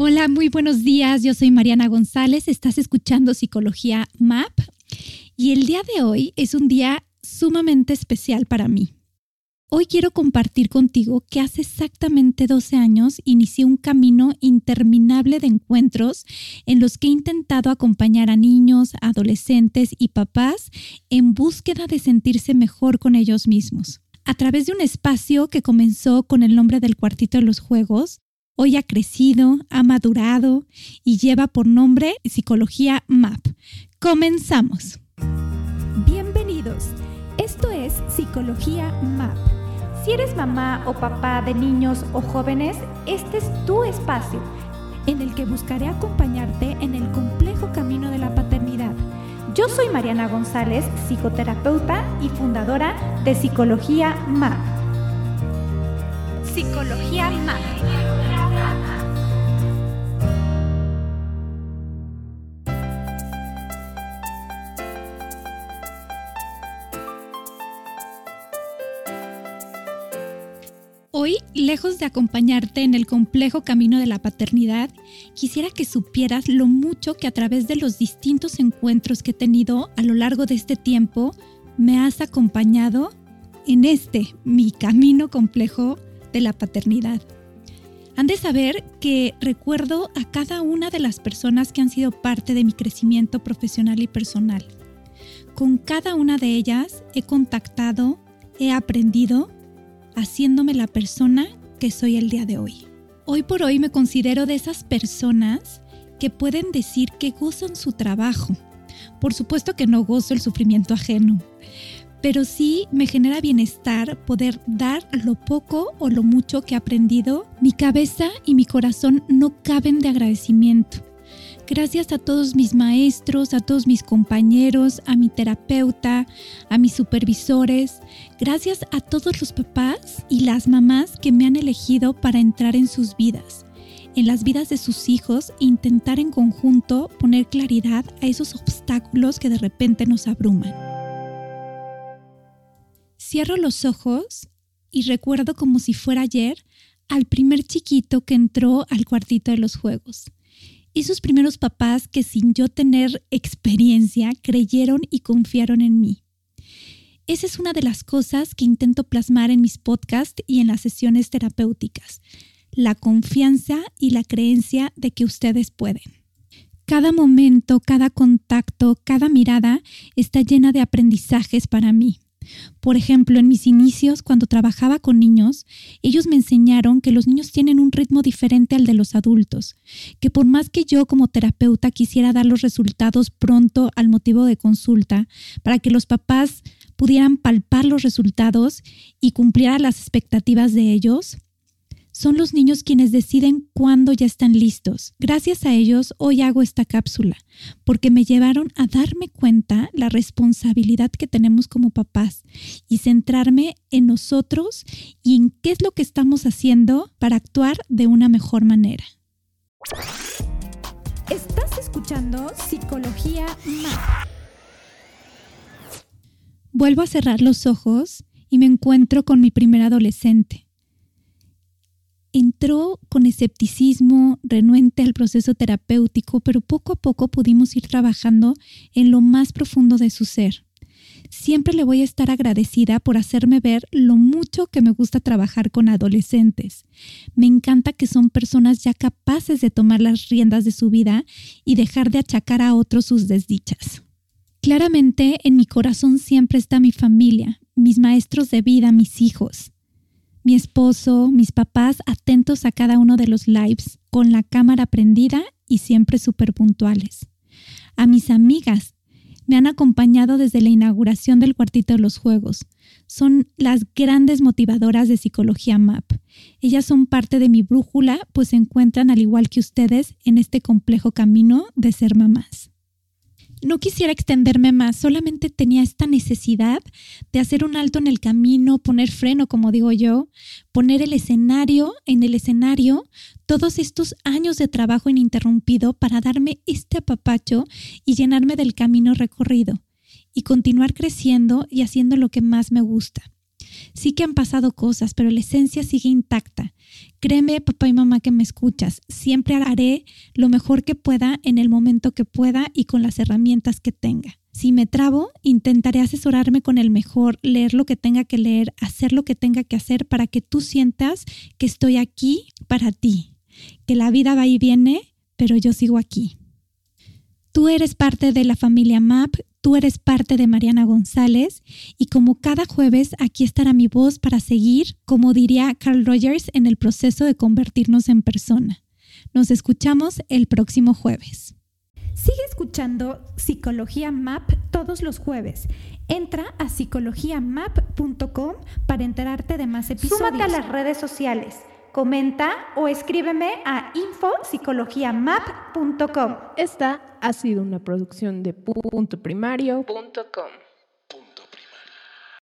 Hola, muy buenos días. Yo soy Mariana González. Estás escuchando Psicología MAP y el día de hoy es un día sumamente especial para mí. Hoy quiero compartir contigo que hace exactamente 12 años inicié un camino interminable de encuentros en los que he intentado acompañar a niños, adolescentes y papás en búsqueda de sentirse mejor con ellos mismos. A través de un espacio que comenzó con el nombre del cuartito de los juegos, Hoy ha crecido, ha madurado y lleva por nombre Psicología MAP. Comenzamos. Bienvenidos. Esto es Psicología MAP. Si eres mamá o papá de niños o jóvenes, este es tu espacio en el que buscaré acompañarte en el complejo camino de la paternidad. Yo soy Mariana González, psicoterapeuta y fundadora de Psicología MAP. Psicología MAP. Hoy, lejos de acompañarte en el complejo camino de la paternidad, quisiera que supieras lo mucho que a través de los distintos encuentros que he tenido a lo largo de este tiempo, me has acompañado en este, mi camino complejo de la paternidad. Han de saber que recuerdo a cada una de las personas que han sido parte de mi crecimiento profesional y personal. Con cada una de ellas he contactado, he aprendido haciéndome la persona que soy el día de hoy. Hoy por hoy me considero de esas personas que pueden decir que gozan su trabajo. Por supuesto que no gozo el sufrimiento ajeno, pero sí me genera bienestar poder dar lo poco o lo mucho que he aprendido. Mi cabeza y mi corazón no caben de agradecimiento. Gracias a todos mis maestros, a todos mis compañeros, a mi terapeuta, a mis supervisores. Gracias a todos los papás y las mamás que me han elegido para entrar en sus vidas, en las vidas de sus hijos e intentar en conjunto poner claridad a esos obstáculos que de repente nos abruman. Cierro los ojos y recuerdo como si fuera ayer al primer chiquito que entró al cuartito de los juegos esos primeros papás que sin yo tener experiencia creyeron y confiaron en mí. Esa es una de las cosas que intento plasmar en mis podcasts y en las sesiones terapéuticas, la confianza y la creencia de que ustedes pueden. Cada momento, cada contacto, cada mirada está llena de aprendizajes para mí. Por ejemplo, en mis inicios, cuando trabajaba con niños, ellos me enseñaron que los niños tienen un ritmo diferente al de los adultos, que por más que yo como terapeuta quisiera dar los resultados pronto al motivo de consulta, para que los papás pudieran palpar los resultados y cumplieran las expectativas de ellos, son los niños quienes deciden cuándo ya están listos. Gracias a ellos hoy hago esta cápsula, porque me llevaron a darme cuenta la responsabilidad que tenemos como papás y centrarme en nosotros y en qué es lo que estamos haciendo para actuar de una mejor manera. Estás escuchando Psicología Más. Vuelvo a cerrar los ojos y me encuentro con mi primer adolescente entró con escepticismo, renuente al proceso terapéutico, pero poco a poco pudimos ir trabajando en lo más profundo de su ser. Siempre le voy a estar agradecida por hacerme ver lo mucho que me gusta trabajar con adolescentes. Me encanta que son personas ya capaces de tomar las riendas de su vida y dejar de achacar a otros sus desdichas. Claramente en mi corazón siempre está mi familia, mis maestros de vida, mis hijos mi esposo, mis papás atentos a cada uno de los lives, con la cámara prendida y siempre súper puntuales. A mis amigas, me han acompañado desde la inauguración del cuartito de los juegos. Son las grandes motivadoras de Psicología MAP. Ellas son parte de mi brújula, pues se encuentran al igual que ustedes en este complejo camino de ser mamás. No quisiera extenderme más, solamente tenía esta necesidad de hacer un alto en el camino, poner freno, como digo yo, poner el escenario, en el escenario, todos estos años de trabajo ininterrumpido para darme este apapacho y llenarme del camino recorrido y continuar creciendo y haciendo lo que más me gusta. Sí que han pasado cosas, pero la esencia sigue intacta. Créeme, papá y mamá que me escuchas, siempre haré lo mejor que pueda en el momento que pueda y con las herramientas que tenga. Si me trabo, intentaré asesorarme con el mejor, leer lo que tenga que leer, hacer lo que tenga que hacer para que tú sientas que estoy aquí para ti, que la vida va y viene, pero yo sigo aquí. Tú eres parte de la familia MAP, tú eres parte de Mariana González y como cada jueves aquí estará mi voz para seguir, como diría Carl Rogers, en el proceso de convertirnos en persona. Nos escuchamos el próximo jueves. Sigue escuchando Psicología MAP todos los jueves. Entra a psicologiamap.com para enterarte de más episodios. Súmate a las redes sociales comenta o escríbeme a infopsicologiamap.com. Esta ha sido una producción de puntoprimario.com.